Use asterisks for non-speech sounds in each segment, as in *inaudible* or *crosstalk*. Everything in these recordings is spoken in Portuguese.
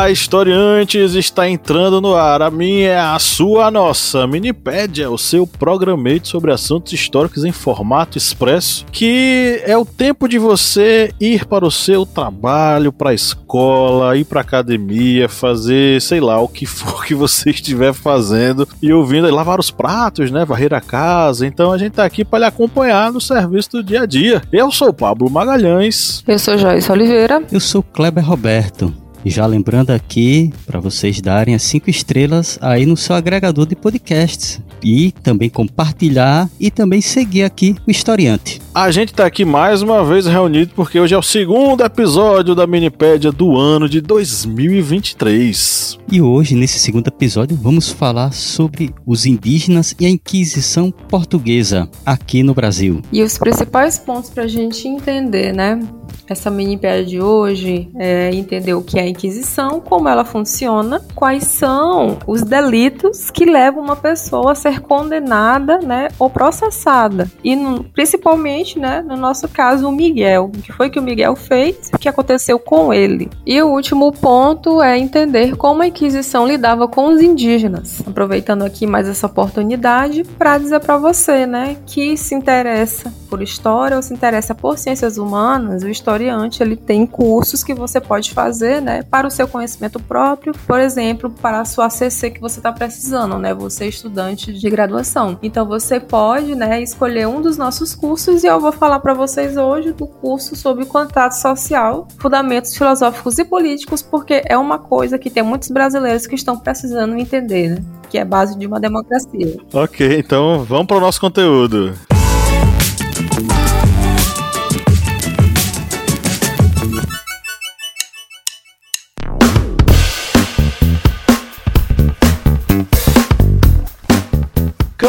Olá, historiantes! Está entrando no ar. A minha é a sua, a nossa Minipédia, o seu programete sobre assuntos históricos em formato expresso, que é o tempo de você ir para o seu trabalho, para a escola, ir para a academia, fazer, sei lá, o que for que você estiver fazendo e ouvindo, lavar os pratos, né, varrer a casa. Então a gente está aqui para lhe acompanhar no serviço do dia a dia. Eu sou o Pablo Magalhães. Eu sou Joyce Oliveira. Eu sou Kleber Roberto. Já lembrando aqui para vocês darem as cinco estrelas aí no seu agregador de podcasts e também compartilhar e também seguir aqui o Historiante. A gente está aqui mais uma vez reunido porque hoje é o segundo episódio da Minipédia do ano de 2023. E hoje, nesse segundo episódio, vamos falar sobre os indígenas e a Inquisição Portuguesa aqui no Brasil. E os principais pontos para a gente entender, né? essa mini de hoje é entender o que é a Inquisição, como ela funciona, quais são os delitos que levam uma pessoa a ser condenada, né, ou processada. E no, principalmente, né, no nosso caso, o Miguel. O que foi que o Miguel fez? O que aconteceu com ele? E o último ponto é entender como a Inquisição lidava com os indígenas. Aproveitando aqui mais essa oportunidade para dizer para você, né, que se interessa por história ou se interessa por ciências humanas, o historiante ele tem cursos que você pode fazer, né, para o seu conhecimento próprio, por exemplo, para a sua ACC que você está precisando, né, você é estudante de graduação. Então você pode, né, escolher um dos nossos cursos e eu vou falar para vocês hoje do curso sobre contrato social, fundamentos filosóficos e políticos, porque é uma coisa que tem muitos brasileiros que estão precisando entender, né, que é base de uma democracia. Ok, então vamos para o nosso conteúdo.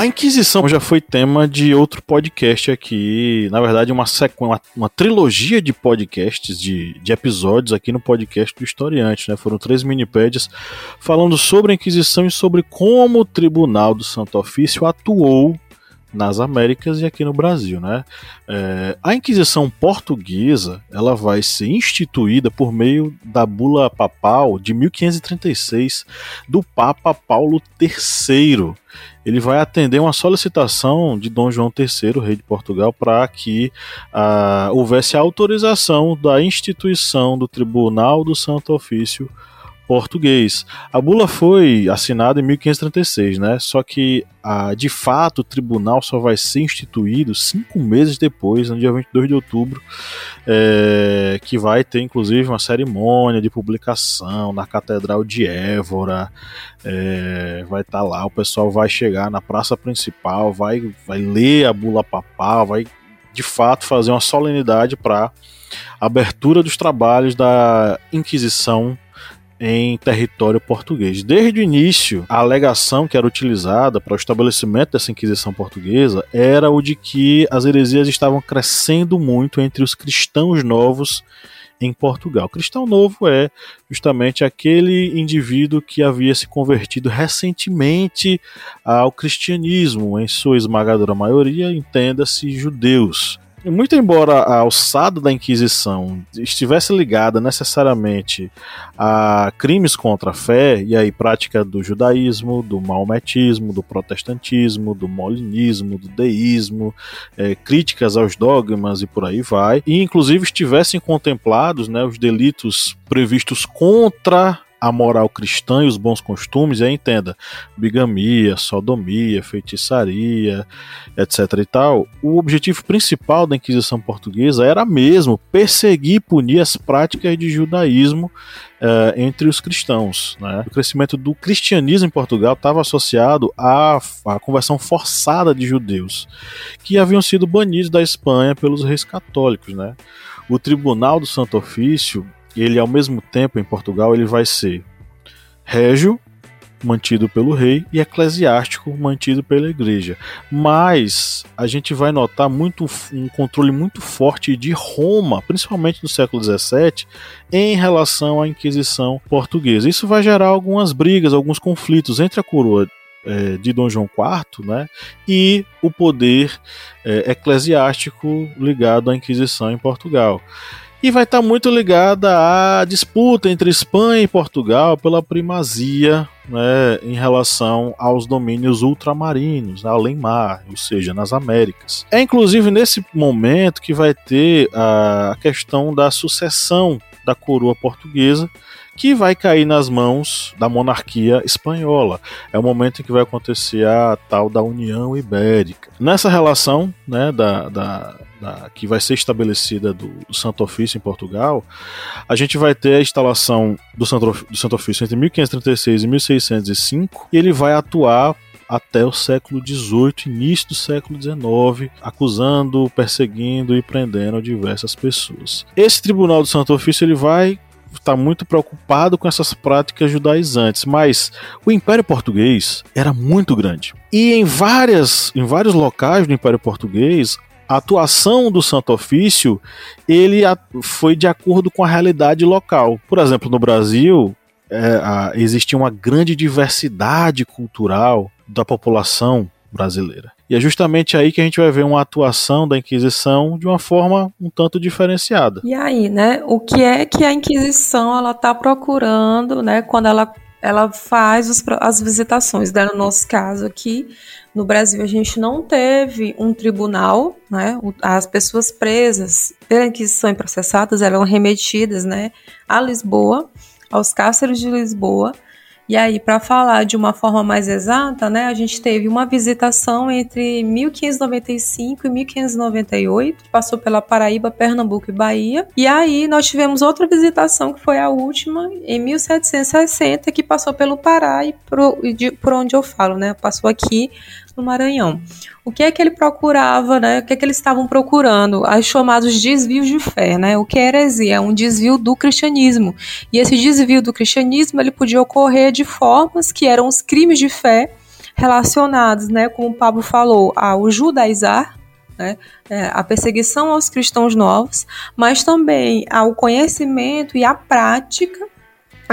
A Inquisição já foi tema de outro podcast aqui, na verdade uma, uma, uma trilogia de podcasts, de, de episódios aqui no podcast do Historiante, né? Foram três minipédias falando sobre a Inquisição e sobre como o Tribunal do Santo Ofício atuou nas Américas e aqui no Brasil, né? É, a Inquisição Portuguesa ela vai ser instituída por meio da bula papal de 1536 do Papa Paulo III. Ele vai atender uma solicitação de Dom João III, rei de Portugal, para que ah, houvesse autorização da instituição do Tribunal do Santo Ofício português. A bula foi assinada em 1536, né? Só que, ah, de fato, o tribunal só vai ser instituído cinco meses depois, no dia 22 de outubro, é, que vai ter, inclusive, uma cerimônia de publicação na Catedral de Évora. É, vai estar tá lá, o pessoal vai chegar na praça principal, vai, vai ler a bula papal, vai de fato fazer uma solenidade para abertura dos trabalhos da Inquisição em território português. Desde o início, a alegação que era utilizada para o estabelecimento dessa Inquisição portuguesa era o de que as heresias estavam crescendo muito entre os cristãos novos em Portugal. Cristão novo é justamente aquele indivíduo que havia se convertido recentemente ao cristianismo, em sua esmagadora maioria, entenda-se judeus. Muito embora a alçada da Inquisição estivesse ligada necessariamente a crimes contra a fé, e aí prática do judaísmo, do maometismo, do protestantismo, do molinismo, do deísmo, é, críticas aos dogmas e por aí vai, e inclusive estivessem contemplados né, os delitos previstos contra a moral cristã e os bons costumes, aí entenda, bigamia, sodomia, feitiçaria, etc e tal, o objetivo principal da Inquisição Portuguesa era mesmo perseguir e punir as práticas de judaísmo uh, entre os cristãos. Né? O crescimento do cristianismo em Portugal estava associado à, à conversão forçada de judeus, que haviam sido banidos da Espanha pelos reis católicos. Né? O Tribunal do Santo Ofício ele ao mesmo tempo em Portugal ele vai ser régio mantido pelo rei e eclesiástico mantido pela igreja. Mas a gente vai notar muito um controle muito forte de Roma, principalmente no século XVII, em relação à Inquisição portuguesa. Isso vai gerar algumas brigas, alguns conflitos entre a coroa é, de Dom João IV né, e o poder é, eclesiástico ligado à Inquisição em Portugal e vai estar muito ligada à disputa entre Espanha e Portugal pela primazia né, em relação aos domínios ultramarinos, além mar, ou seja, nas Américas. É inclusive nesse momento que vai ter a questão da sucessão da coroa portuguesa que vai cair nas mãos da monarquia espanhola. É o momento em que vai acontecer a tal da União Ibérica. Nessa relação né, da, da, da que vai ser estabelecida do, do, Santo Ofício em Portugal, a gente vai ter a instalação do Santo, do Santo Ofício entre 1536 e 1605 e ele vai atuar até o século XVIII, início do século XIX, acusando, perseguindo e prendendo diversas pessoas. Esse Tribunal do Santo Ofício ele vai está muito preocupado com essas práticas judaizantes, mas o Império Português era muito grande. E em, várias, em vários locais do Império Português, a atuação do Santo Ofício ele foi de acordo com a realidade local. Por exemplo, no Brasil, é, a, existia uma grande diversidade cultural da população brasileira. E é justamente aí que a gente vai ver uma atuação da Inquisição de uma forma um tanto diferenciada. E aí, né? O que é que a Inquisição ela está procurando, né? Quando ela ela faz os, as visitações. Né? No nosso caso aqui, no Brasil, a gente não teve um tribunal, né? As pessoas presas pela Inquisição e processadas eram remetidas, né, a Lisboa, aos cárceres de Lisboa, e aí, para falar de uma forma mais exata, né, a gente teve uma visitação entre 1595 e 1598, que passou pela Paraíba, Pernambuco e Bahia. E aí nós tivemos outra visitação, que foi a última, em 1760, que passou pelo Pará e por, de, por onde eu falo, né? Passou aqui no Maranhão. O que é que ele procurava, né? O que é que eles estavam procurando? Os chamados desvios de fé, né? O que é heresia? É um desvio do cristianismo. E esse desvio do cristianismo, ele podia ocorrer de formas que eram os crimes de fé relacionados, né, como o Pablo falou, ao judaizar, né, é, a perseguição aos cristãos novos, mas também ao conhecimento e à prática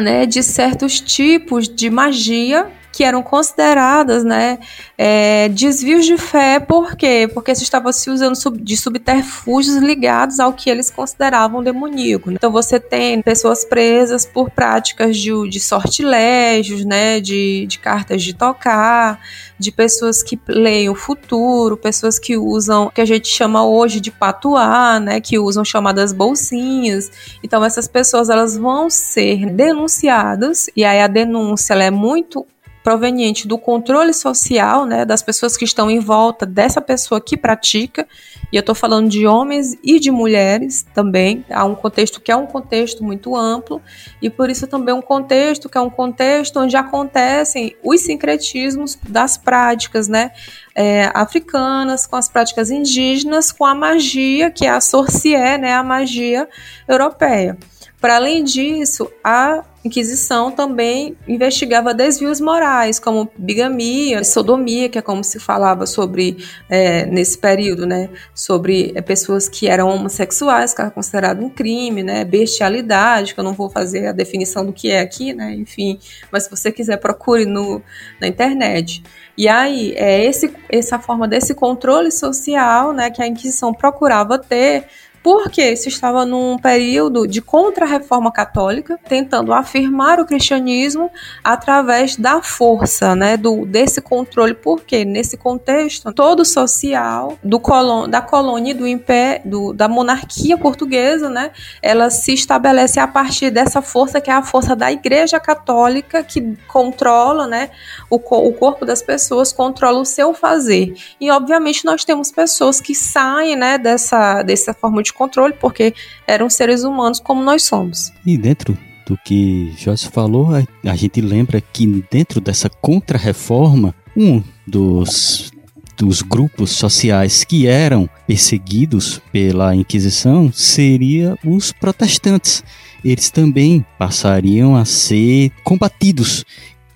né, de certos tipos de magia que eram consideradas né, é, desvios de fé, por quê? Porque se estava se usando de subterfúgios ligados ao que eles consideravam demoníaco. Então você tem pessoas presas por práticas de, de sortilégios, né, de, de cartas de tocar, de pessoas que leem o futuro, pessoas que usam o que a gente chama hoje de patuá, né, que usam chamadas bolsinhas. Então essas pessoas elas vão ser denunciadas e aí a denúncia ela é muito proveniente do controle social, né, das pessoas que estão em volta dessa pessoa que pratica, e eu estou falando de homens e de mulheres também, há um contexto que é um contexto muito amplo, e por isso também um contexto que é um contexto onde acontecem os sincretismos das práticas, né, é, africanas, com as práticas indígenas, com a magia, que é a sorcier, né, a magia europeia. Para além disso, a Inquisição também investigava desvios morais, como bigamia, sodomia, que é como se falava sobre é, nesse período, né? Sobre é, pessoas que eram homossexuais, que era considerado um crime, né? Bestialidade, que eu não vou fazer a definição do que é aqui, né? Enfim, mas se você quiser procure no, na internet. E aí é esse, essa forma desse controle social, né? Que a Inquisição procurava ter porque se estava num período de contra-reforma católica, tentando afirmar o cristianismo através da força, né, do desse controle, porque nesse contexto todo social do colon, da colônia do império, do, da monarquia portuguesa, né, ela se estabelece a partir dessa força que é a força da Igreja Católica que controla, né, o, o corpo das pessoas, controla o seu fazer. E obviamente nós temos pessoas que saem, né, dessa dessa forma de controle porque eram seres humanos como nós somos. E dentro do que Joyce falou, a gente lembra que dentro dessa contra-reforma, um dos dos grupos sociais que eram perseguidos pela Inquisição seria os protestantes. Eles também passariam a ser combatidos.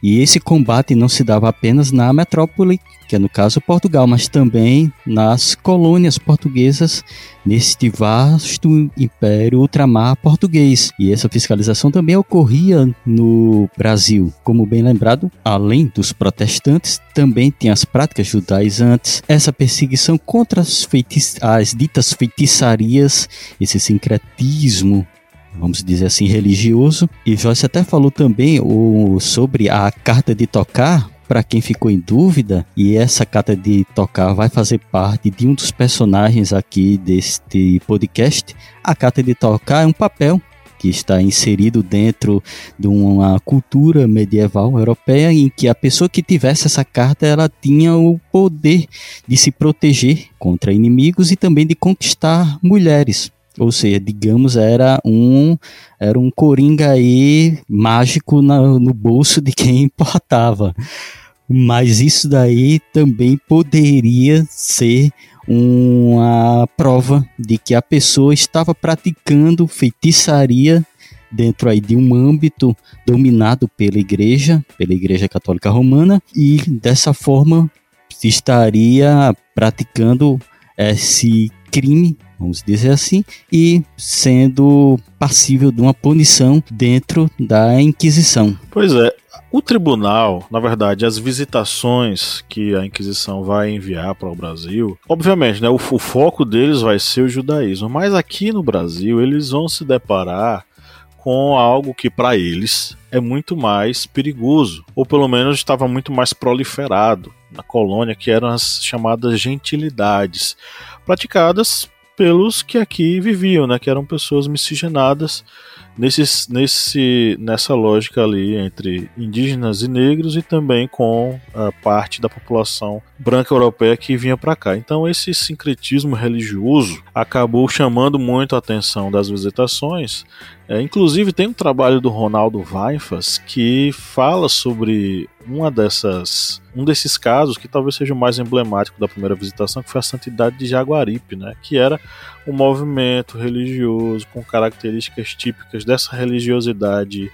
E esse combate não se dava apenas na metrópole, que é no caso Portugal, mas também nas colônias portuguesas neste vasto império ultramar português. E essa fiscalização também ocorria no Brasil. Como bem lembrado, além dos protestantes, também tem as práticas judaizantes, essa perseguição contra as, as ditas feitiçarias, esse sincretismo vamos dizer assim, religioso. E Joyce até falou também o, sobre a carta de tocar, para quem ficou em dúvida, e essa carta de tocar vai fazer parte de um dos personagens aqui deste podcast. A carta de tocar é um papel que está inserido dentro de uma cultura medieval europeia em que a pessoa que tivesse essa carta ela tinha o poder de se proteger contra inimigos e também de conquistar mulheres. Ou seja, digamos, era um era um coringa aí mágico na, no bolso de quem *laughs* importava. Mas isso daí também poderia ser uma prova de que a pessoa estava praticando feitiçaria dentro aí de um âmbito dominado pela igreja, pela igreja católica romana, e dessa forma estaria praticando esse crime vamos dizer assim, e sendo passível de uma punição dentro da Inquisição. Pois é, o tribunal, na verdade, as visitações que a Inquisição vai enviar para o Brasil, obviamente, né, o, o foco deles vai ser o judaísmo, mas aqui no Brasil eles vão se deparar com algo que para eles é muito mais perigoso, ou pelo menos estava muito mais proliferado na colônia, que eram as chamadas gentilidades, praticadas pelos que aqui viviam, né, que eram pessoas miscigenadas nesses, nesse, nessa lógica ali entre indígenas e negros e também com a parte da população branca europeia que vinha para cá. Então esse sincretismo religioso acabou chamando muito a atenção das visitações. É, inclusive tem um trabalho do Ronaldo Vaifas que fala sobre uma dessas, um desses casos que talvez seja o mais emblemático da primeira visitação, que foi a Santidade de Jaguaripe, né, que era um movimento religioso com características típicas dessa religiosidade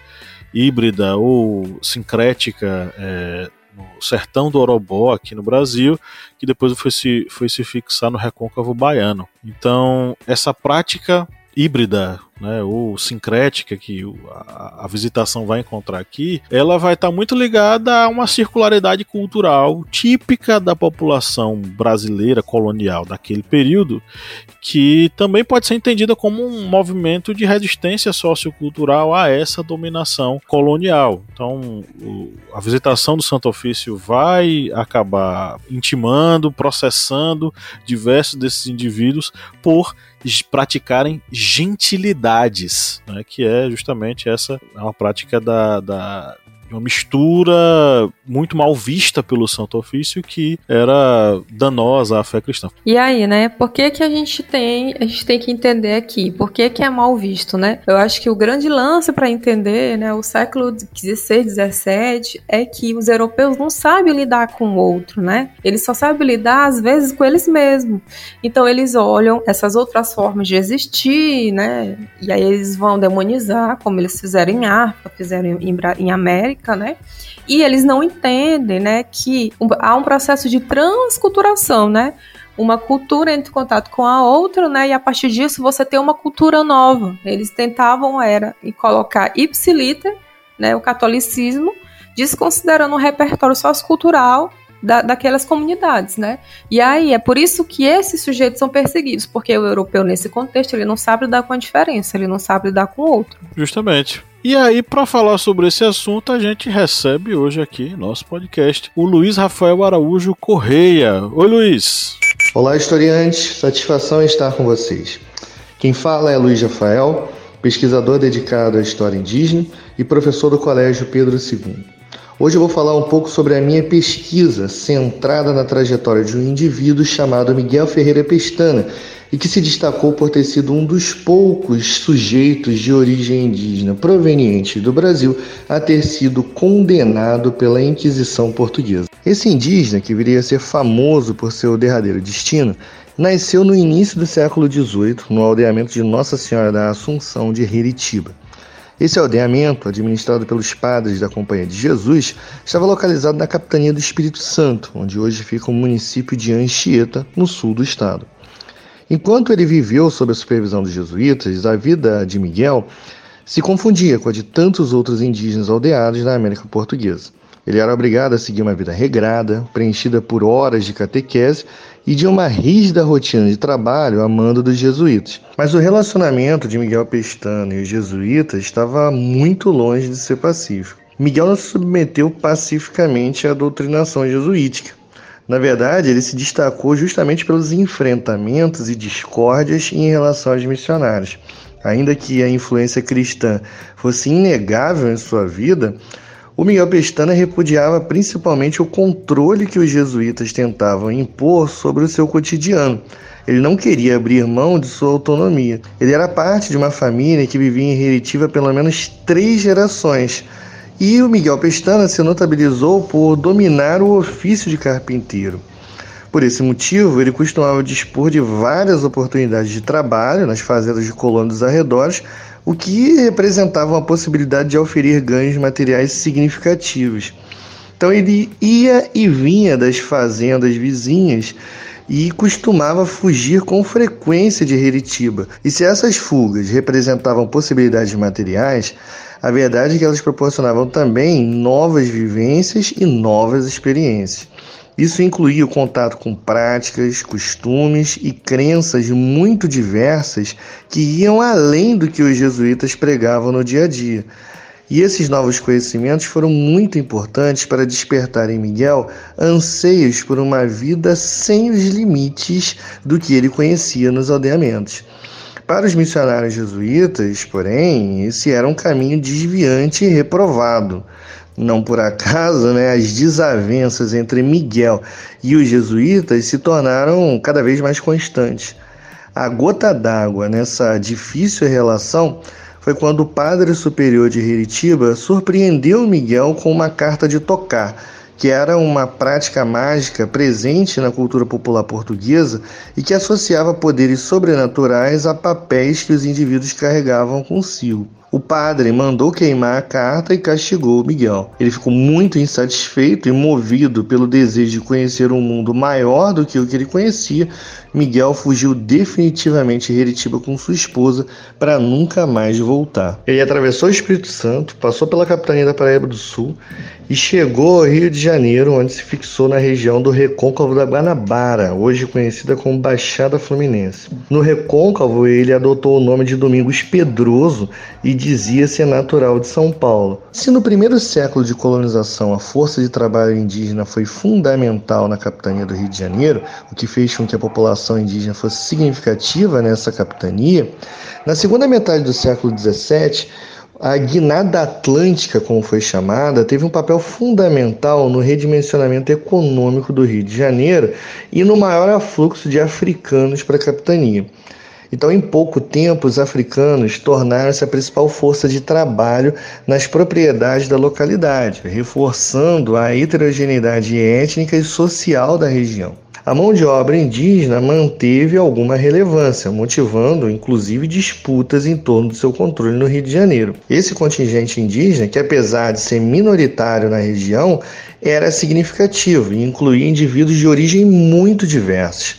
híbrida ou sincrética é, no sertão do Orobó, aqui no Brasil, que depois foi se, foi se fixar no recôncavo baiano. Então, essa prática híbrida né, ou sincrética que a, a, visitação vai encontrar aqui, ela vai estar tá muito ligada a uma circularidade cultural típica da população brasileira colonial daquele período, que também pode ser entendida como um movimento de resistência sociocultural a essa dominação colonial. Então, o, a visitação do Santo Ofício vai acabar intimando, processando diversos desses indivíduos por praticarem gentilidades, né, que é justamente essa é uma prática da, da uma mistura muito mal vista pelo Santo Ofício que era danosa à fé cristã. E aí, né? Por que que a gente tem, a gente tem que entender aqui? Por que que é mal visto, né? Eu acho que o grande lance para entender, né, o século XVI, XVII é que os europeus não sabem lidar com o outro, né? Eles só sabem lidar às vezes com eles mesmos. Então eles olham essas outras formas de existir, né? E aí eles vão demonizar, como eles fizeram em África, fizeram em, em América Né? E eles não entendem, né, que há um processo de transculturação, né? Uma cultura entra em contato com a outra, né? E a partir disso você tem uma cultura nova. Eles tentavam era colocar ipsiliter, né, o catolicismo, desconsiderando o repertório sociocultural da, daquelas comunidades, né? E aí é por isso que esses sujeitos são perseguidos, porque o europeu nesse contexto ele não sabe lidar com a diferença, ele não sabe lidar com o outro. Justamente. E aí, para falar sobre esse assunto, a gente recebe hoje aqui nosso podcast o Luiz Rafael Araújo Correia. Oi, Luiz. Olá, historiantes. Satisfação estar com vocês. Quem fala é Luiz Rafael, pesquisador dedicado à história indígena e professor do Colégio Pedro II. Hoje eu vou falar um pouco sobre a minha pesquisa centrada na trajetória de um indivíduo chamado Miguel Ferreira Pestana, e que se destacou por ter sido um dos poucos sujeitos de origem indígena provenientes do Brasil a ter sido condenado pela Inquisição Portuguesa. Esse indígena, que viria a ser famoso por seu derradeiro destino, nasceu no início do século XVIII, no aldeamento de Nossa Senhora da Assunção de Heritiba. Esse aldeamento, administrado pelos padres da Companhia de Jesus, estava localizado na capitania do Espírito Santo, onde hoje fica o município de Anchieta, no sul do estado. Enquanto ele viveu sob a supervisão dos jesuítas, a vida de Miguel se confundia com a de tantos outros indígenas aldeados na América Portuguesa. Ele era obrigado a seguir uma vida regrada, preenchida por horas de catequese e de uma rígida rotina de trabalho a mando dos jesuítas. Mas o relacionamento de Miguel Pestana e os jesuítas estava muito longe de ser pacífico. Miguel não se submeteu pacificamente à doutrinação jesuítica. Na verdade, ele se destacou justamente pelos enfrentamentos e discórdias em relação aos missionários. Ainda que a influência cristã fosse inegável em sua vida, o Miguel Pestana repudiava principalmente o controle que os jesuítas tentavam impor sobre o seu cotidiano. Ele não queria abrir mão de sua autonomia. Ele era parte de uma família que vivia em Reritiva pelo menos três gerações e o Miguel Pestana se notabilizou por dominar o ofício de carpinteiro. Por esse motivo, ele costumava dispor de várias oportunidades de trabalho nas fazendas de colonos dos arredores, o que representava uma possibilidade de oferir ganhos materiais significativos. Então ele ia e vinha das fazendas vizinhas e costumava fugir com frequência de Heritiba. E se essas fugas representavam possibilidades materiais, a verdade é que elas proporcionavam também novas vivências e novas experiências. Isso incluía o contato com práticas, costumes e crenças muito diversas que iam além do que os jesuítas pregavam no dia a dia. E esses novos conhecimentos foram muito importantes para despertar em Miguel anseios por uma vida sem os limites do que ele conhecia nos aldeamentos. Para os missionários jesuítas, porém, esse era um caminho desviante e reprovado. Não por acaso, né, as desavenças entre Miguel e os jesuítas se tornaram cada vez mais constantes. A gota d'água nessa difícil relação foi quando o padre superior de Heritiba surpreendeu Miguel com uma carta de tocar que era uma prática mágica presente na cultura popular portuguesa e que associava poderes sobrenaturais a papéis que os indivíduos carregavam consigo. O padre mandou queimar a carta e castigou Miguel. Ele ficou muito insatisfeito e movido pelo desejo de conhecer um mundo maior do que o que ele conhecia. Miguel fugiu definitivamente de Heritiba com sua esposa para nunca mais voltar. Ele atravessou o Espírito Santo, passou pela capitania da Paraíba do Sul e chegou ao Rio de Janeiro, onde se fixou na região do Recôncavo da Guanabara, hoje conhecida como Baixada Fluminense. No Recôncavo, ele adotou o nome de Domingos Pedroso e dizia ser natural de São Paulo. Se no primeiro século de colonização a força de trabalho indígena foi fundamental na capitania do Rio de Janeiro, o que fez com que a população indígena fosse significativa nessa capitania, na segunda metade do século XVII, a guinada atlântica, como foi chamada, teve um papel fundamental no redimensionamento econômico do Rio de Janeiro e no maior afluxo de africanos para a capitania. Então, em pouco tempo, os africanos tornaram-se a principal força de trabalho nas propriedades da localidade, reforçando a heterogeneidade étnica e social da região. A mão de obra indígena manteve alguma relevância, motivando inclusive disputas em torno do seu controle no Rio de Janeiro. Esse contingente indígena, que apesar de ser minoritário na região, era significativo e incluía indivíduos de origem muito diversos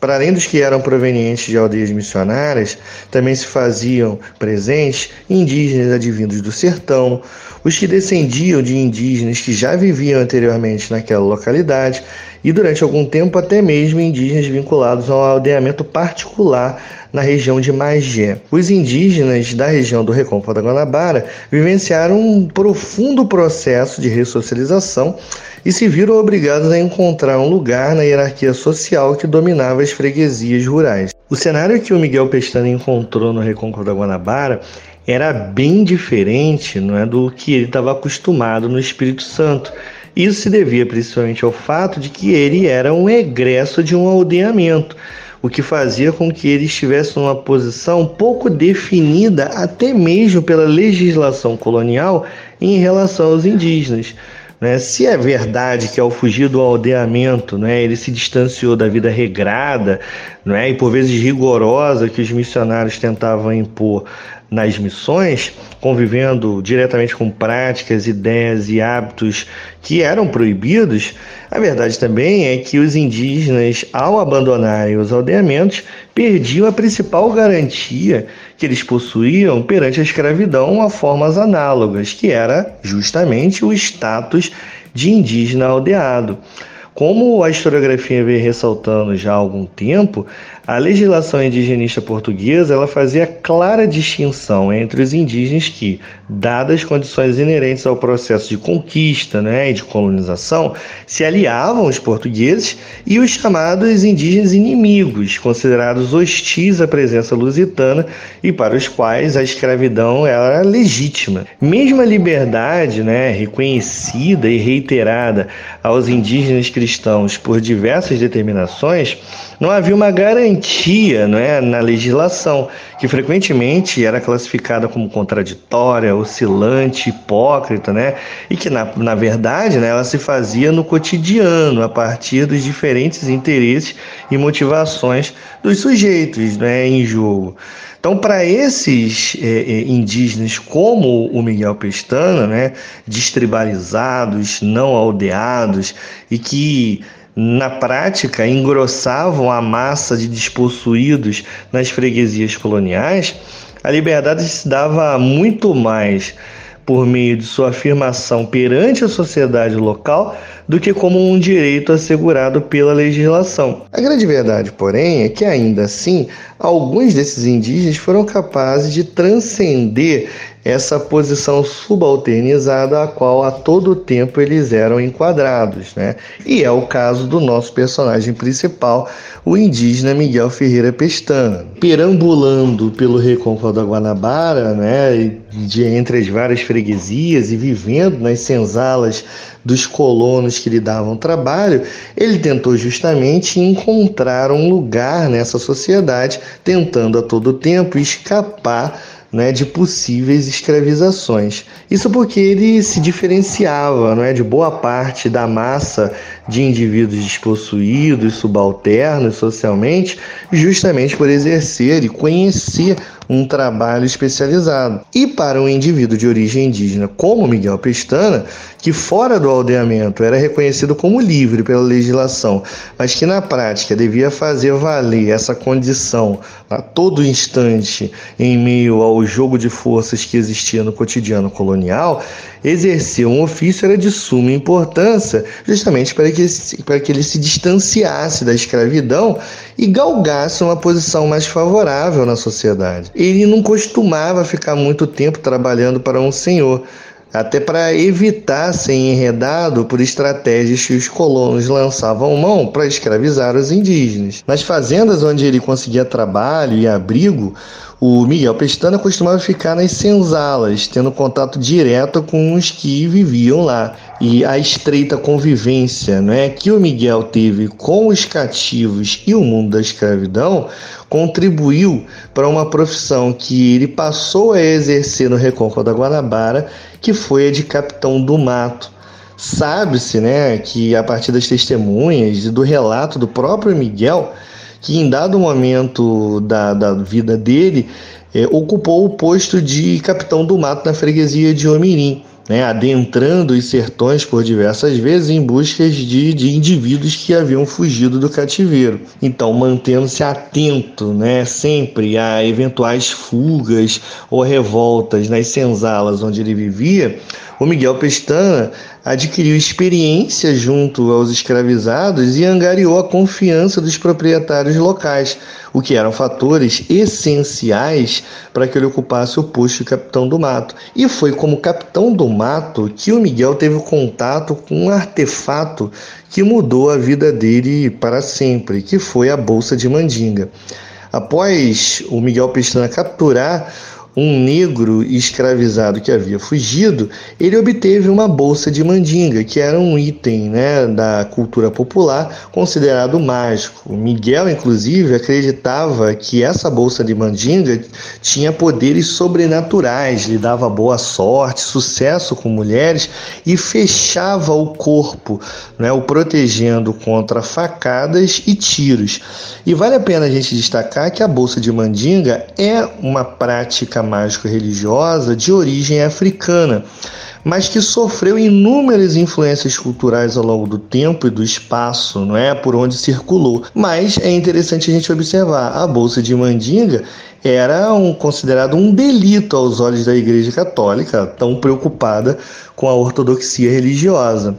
Para além dos que eram provenientes de aldeias missionárias, também se faziam presentes indígenas advindos do sertão, os que descendiam de indígenas que já viviam anteriormente naquela localidade e durante algum tempo até mesmo indígenas vinculados ao aldeamento particular na região de Magé. Os indígenas da região do Recôncavo da Guanabara vivenciaram um profundo processo de ressocialização e se viram obrigados a encontrar um lugar na hierarquia social que dominava as freguesias rurais. O cenário que o Miguel Pestana encontrou no Recôncavo da Guanabara era bem diferente não é, do que ele estava acostumado no Espírito Santo. Isso se devia principalmente ao fato de que ele era um egresso de um aldeamento, o que fazia com que ele estivesse numa posição pouco definida até mesmo pela legislação colonial em relação aos indígenas. Né? Se é verdade que ao fugir do aldeamento, né, ele se distanciou da vida regrada né, e por vezes rigorosa que os missionários tentavam impor nas missões, convivendo diretamente com práticas, ideias e hábitos que eram proibidos, a verdade também é que os indígenas, ao abandonarem os aldeamentos, perdiam a principal garantia que eles possuíam perante a escravidão a formas análogas, que era justamente o status de indígena aldeado. Como a historiografia vem ressaltando já há algum tempo, a legislação indigenista portuguesa ela fazia clara distinção entre os indígenas que, dadas as condições inerentes ao processo de conquista né, e de colonização, se aliavam aos portugueses e os chamados indígenas inimigos, considerados hostis à presença lusitana e para os quais a escravidão era legítima. Mesmo a liberdade né, reconhecida e reiterada aos indígenas cristãos por diversas determinações, não havia uma garantia é, na legislação, que frequentemente era classificada como contraditória, oscilante, hipócrita, né? e que, na, na verdade, né, ela se fazia no cotidiano, a partir dos diferentes interesses e motivações dos sujeitos né, em jogo. Então, para esses é, é, indígenas como o Miguel Pestana, né, destribalizados, não aldeados e que na prática, engrossavam a massa de despossuídos nas freguesias coloniais, a liberdade se dava muito mais por meio de sua afirmação perante a sociedade local do que como um direito assegurado pela legislação. A grande verdade, porém, é que ainda assim, alguns desses indígenas foram capazes de transcender essa posição subalternizada a qual a todo tempo eles eram enquadrados, né? E é o caso do nosso personagem principal, o indígena Miguel Ferreira Pestana. Perambulando pelo Recôncavo da Guanabara, né, de entre as várias freguesias e vivendo nas senzalas dos colonos que lhe davam trabalho, ele tentou justamente encontrar um lugar nessa sociedade, tentando a todo tempo escapar né, de possíveis escravizações. Isso porque ele se diferenciava não é, de boa parte da massa de indivíduos despossuídos, subalternos socialmente, justamente por exercer e conhecer um trabalho especializado. E para um indivíduo de origem indígena como Miguel Pestana, que fora do aldeamento era reconhecido como livre pela legislação, mas que na prática devia fazer valer essa condição a todo instante em meio ao jogo de forças que existia no cotidiano colonial, exercer um ofício era de suma importância, justamente para que, para que ele se distanciasse da escravidão e galgasse uma posição mais favorável na sociedade. Ele não costumava ficar muito tempo trabalhando para um senhor até para evitar ser enredado por estratégias que os colonos lançavam mão para escravizar os indígenas. Nas fazendas onde ele conseguia trabalho e abrigo, o Miguel Pestana costumava ficar nas senzalas, tendo contato direto com os que viviam lá. E a estreita convivência né, que o Miguel teve com os cativos e o mundo da escravidão contribuiu para uma profissão que ele passou a exercer no Recôncavo da Guanabara, que foi a de capitão do mato. Sabe-se né, que a partir das testemunhas e do relato do próprio Miguel, que em dado momento da, da vida dele é, ocupou o posto de capitão do mato na freguesia de Omirim. Né, adentrando os sertões por diversas vezes em busca de, de indivíduos que haviam fugido do cativeiro. Então, mantendo-se atento né, sempre a eventuais fugas ou revoltas nas senzalas onde ele vivia, o Miguel Pestana adquiriu experiência junto aos escravizados e angariou a confiança dos proprietários locais, o que eram fatores essenciais para que ele ocupasse o posto de capitão do mato. E foi como capitão do mato que o Miguel teve contato com um artefato que mudou a vida dele para sempre, que foi a bolsa de mandinga. Após o Miguel Pestana capturar um negro escravizado que havia fugido, ele obteve uma bolsa de mandinga, que era um item né, da cultura popular considerado mágico. Miguel, inclusive, acreditava que essa bolsa de mandinga tinha poderes sobrenaturais, lhe dava boa sorte, sucesso com mulheres e fechava o corpo, né, o protegendo contra facadas e tiros. E vale a pena a gente destacar que a bolsa de mandinga é uma prática prática mágico-religiosa de origem africana, mas que sofreu inúmeras influências culturais ao longo do tempo e do espaço, não é, por onde circulou. Mas é interessante a gente observar, a bolsa de mandinga era um, considerado um delito aos olhos da Igreja Católica, tão preocupada com a ortodoxia religiosa.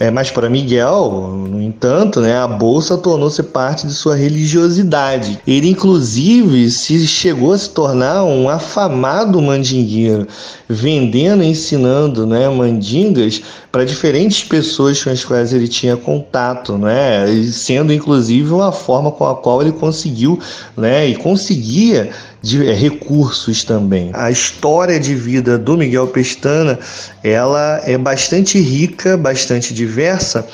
É, mas para Miguel, no entanto, né, a bolsa tornou-se parte de sua religiosidade. Ele, inclusive, se chegou a se tornar um afamado mandingueiro, vendendo e ensinando né, mandingas para diferentes pessoas com as quais ele tinha contato, né, sendo inclusive uma forma com a qual ele conseguiu né, e conseguia de é, recursos também. A história de vida do Miguel Pestana, ela é bastante rica, bastante diversa,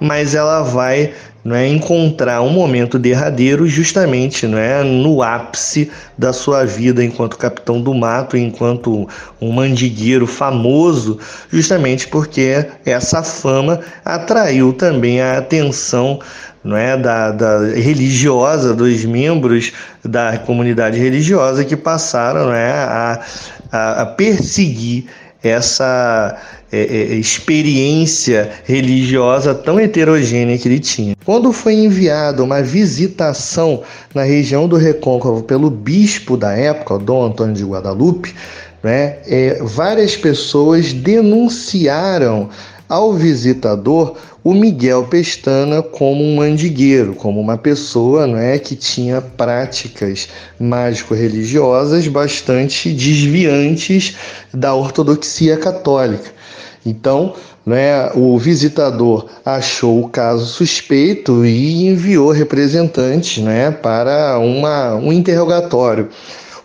mas ela vai não é, encontrar um momento derradeiro justamente não é, no ápice da sua vida enquanto capitão do mato, enquanto um mandigueiro famoso, justamente porque essa fama atraiu também a atenção não é, da, da religiosa dos membros da comunidade religiosa que passaram não é, a, a, a perseguir essa é, é, experiência religiosa tão heterogênea que ele tinha. Quando foi enviada uma visitação na região do Recôncavo pelo bispo da época, Dom Antônio de Guadalupe, né, é, várias pessoas denunciaram ao visitador o Miguel Pestana como um mandigueiro, como uma pessoa não é, que tinha práticas mágico-religiosas bastante desviantes da ortodoxia católica. Então, né, o visitador achou o caso suspeito e enviou representantes né, para uma, um interrogatório.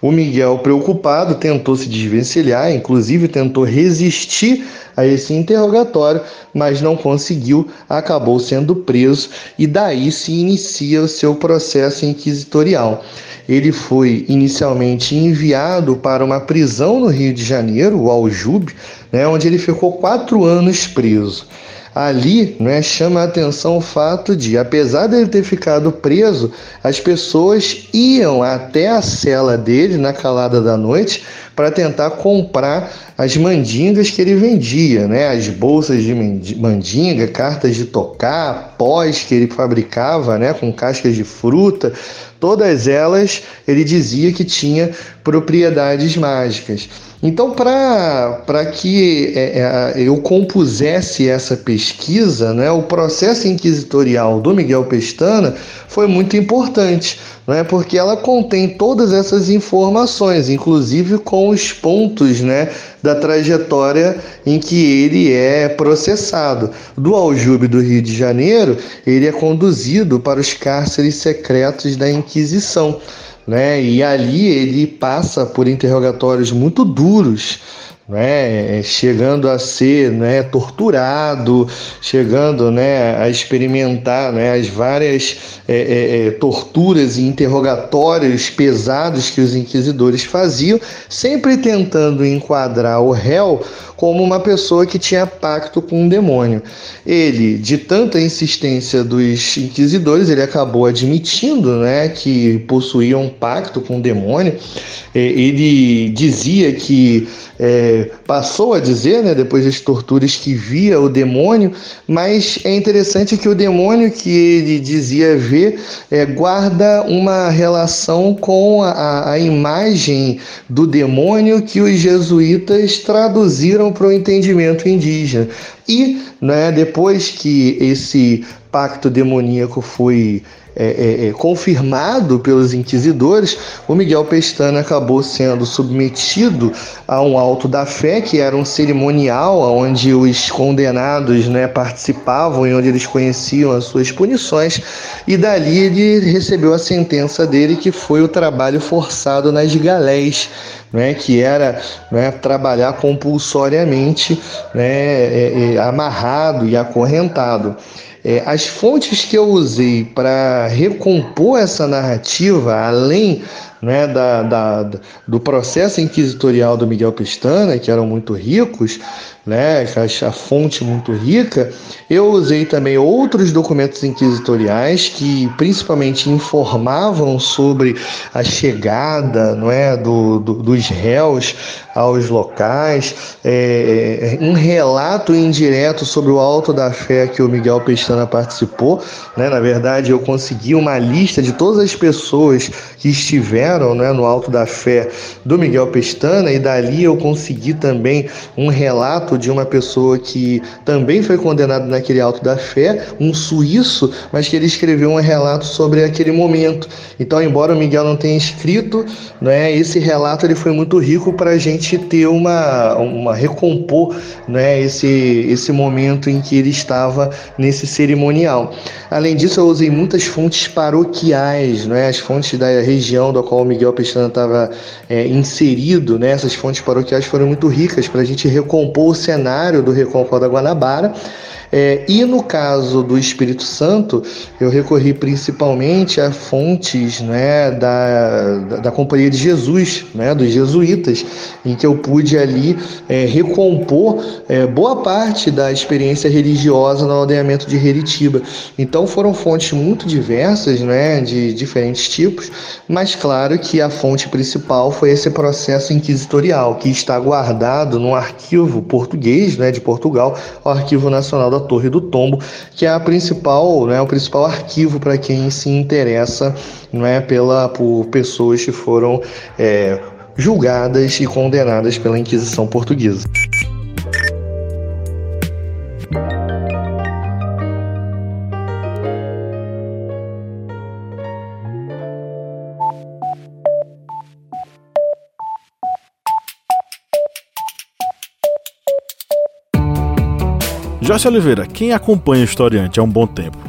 O Miguel, preocupado, tentou se desvencilhar, inclusive tentou resistir a esse interrogatório, mas não conseguiu, acabou sendo preso e daí se inicia o seu processo inquisitorial. Ele foi inicialmente enviado para uma prisão no Rio de Janeiro, o Aljube, né, onde ele ficou quatro anos preso. Ali né, chama a atenção o fato de, apesar dele ter ficado preso, as pessoas iam até a cela dele na calada da noite para tentar comprar as mandingas que ele vendia, né? As bolsas de mandinga, cartas de tocar, pós que ele fabricava, né? Com cascas de fruta, todas elas ele dizia que tinha propriedades mágicas. Então, para que é, é, eu compusesse essa pesquisa, né, o processo inquisitorial do Miguel Pestana foi muito importante, né, porque ela contém todas essas informações, inclusive com os pontos né, da trajetória em que ele é processado. Do Aljube do Rio de Janeiro, ele é conduzido para os cárceres secretos da Inquisição né? E ali ele passa por interrogatórios muito duros, né, chegando a ser né, torturado, chegando né, a experimentar né, as várias é, é, é, torturas e interrogatórios pesados que os inquisidores faziam, sempre tentando enquadrar o réu como uma pessoa que tinha pacto com um demônio. Ele, de tanta insistência dos inquisidores, ele acabou admitindo né, que possuía um pacto com o demônio. É, ele dizia que é, passou a dizer, né, depois das torturas, que via o demônio, mas é interessante que o demônio que ele dizia ver é, guarda uma relação com a, a imagem do demônio que os jesuítas traduziram para o entendimento indígena. E né, depois que esse pacto demoníaco foi é, é, é, confirmado pelos inquisidores, o Miguel Pestana acabou sendo submetido a um alto da fé, que era um cerimonial onde os condenados né, participavam e onde eles conheciam as suas punições, e dali ele recebeu a sentença dele, que foi o trabalho forçado nas galés. Né, que era né, trabalhar compulsoriamente né, é, é, amarrado e acorrentado. É, as fontes que eu usei para recompor essa narrativa, além né, da, da, do processo inquisitorial do Miguel Pestana, que eram muito ricos, né, a fonte muito rica, eu usei também outros documentos inquisitoriais que principalmente informavam sobre a chegada não é, do, do dos réus aos locais, é, é, um relato indireto sobre o alto da fé que o Miguel Pestana participou. Né? Na verdade, eu consegui uma lista de todas as pessoas que estiveram né, no alto da fé do Miguel Pestana, e dali eu consegui também um relato de uma pessoa que também foi condenada naquele alto da fé, um suíço, mas que ele escreveu um relato sobre aquele momento. Então, embora o Miguel não tenha escrito, né, esse relato ele foi muito rico para a gente ter uma, uma recompor né, esse, esse momento em que ele estava nesse cerimonial. Além disso, eu usei muitas fontes paroquiais, né, as fontes da região da qual o Miguel Pestana estava é, inserido. Né, essas fontes paroquiais foram muito ricas para a gente recompor cenário do Reconcó da Guanabara. É, e no caso do Espírito Santo, eu recorri principalmente a fontes né, da, da, Companhia de Jesus, né, dos jesuítas, em que eu pude ali é, recompor é, boa parte da experiência religiosa no aldeamento de Heritiba. Então foram fontes muito diversas, né, de diferentes tipos, mas claro que a fonte principal foi esse processo inquisitorial, que está guardado no arquivo português né, de Portugal, o Arquivo Nacional da da Torre do Tombo, que é a principal, né, o principal arquivo para quem se interessa não é, pela, por pessoas que foram é, julgadas e condenadas pela Inquisição Portuguesa. Joyce Oliveira, quem acompanha o Historiante há um bom tempo,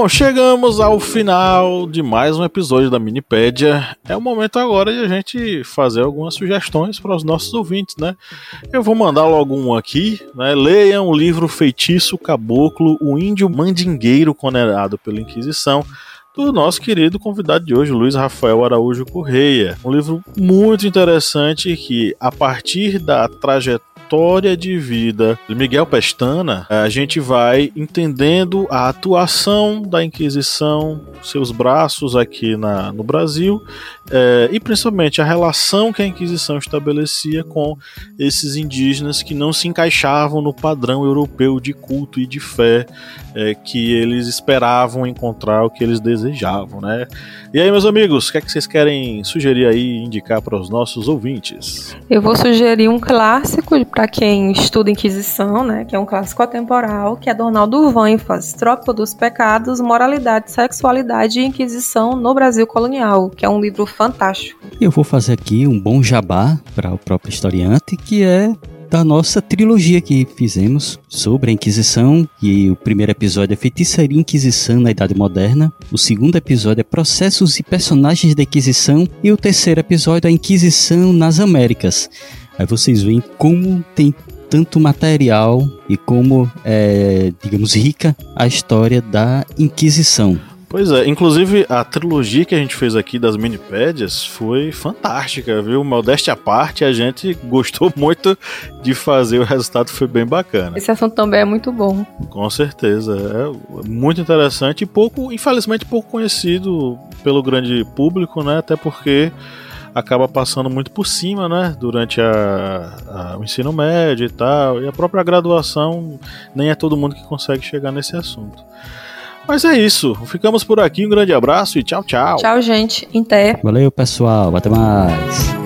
Bom, chegamos ao final de mais um episódio da Minipédia. É o momento agora de a gente fazer algumas sugestões para os nossos ouvintes, né? Eu vou mandar logo um aqui, né? Leiam o livro Feitiço Caboclo, o índio mandingueiro condenado pela Inquisição, do nosso querido convidado de hoje, Luiz Rafael Araújo Correia. Um livro muito interessante que, a partir da trajetória história de vida de Miguel Pestana, a gente vai entendendo a atuação da Inquisição, seus braços aqui na, no Brasil, é, e principalmente a relação que a Inquisição estabelecia com esses indígenas que não se encaixavam no padrão europeu de culto e de fé é, que eles esperavam encontrar, o que eles desejavam, né? E aí, meus amigos, o que é que vocês querem sugerir aí, indicar para os nossos ouvintes? Eu vou sugerir um clássico para quem estuda Inquisição, né? Que é um clássico atemporal, que é do Ronaldo Vanfas, Tropa dos Pecados, Moralidade, Sexualidade e Inquisição no Brasil Colonial, que é um livro fantástico. Eu vou fazer aqui um bom jabá para o próprio historiante, que é da nossa trilogia que fizemos sobre a Inquisição. E o primeiro episódio é Feitiçaria e Inquisição na Idade Moderna. O segundo episódio é Processos e Personagens da Inquisição. E o terceiro episódio é a Inquisição nas Américas. Aí vocês veem como tem tanto material e como é, digamos, rica a história da Inquisição. Pois é, inclusive a trilogia que a gente fez aqui das minipédias foi fantástica, viu? Modéstia à parte, a gente gostou *laughs* muito de fazer, o resultado foi bem bacana. Esse assunto também é muito bom. Com certeza, é muito interessante e pouco, infelizmente pouco conhecido pelo grande público, né? Até porque acaba passando muito por cima, né? Durante a, a, o ensino médio e tal, e a própria graduação, nem é todo mundo que consegue chegar nesse assunto. Mas é isso. Ficamos por aqui. Um grande abraço e tchau, tchau. Tchau, gente. Até. Valeu, pessoal. Até mais.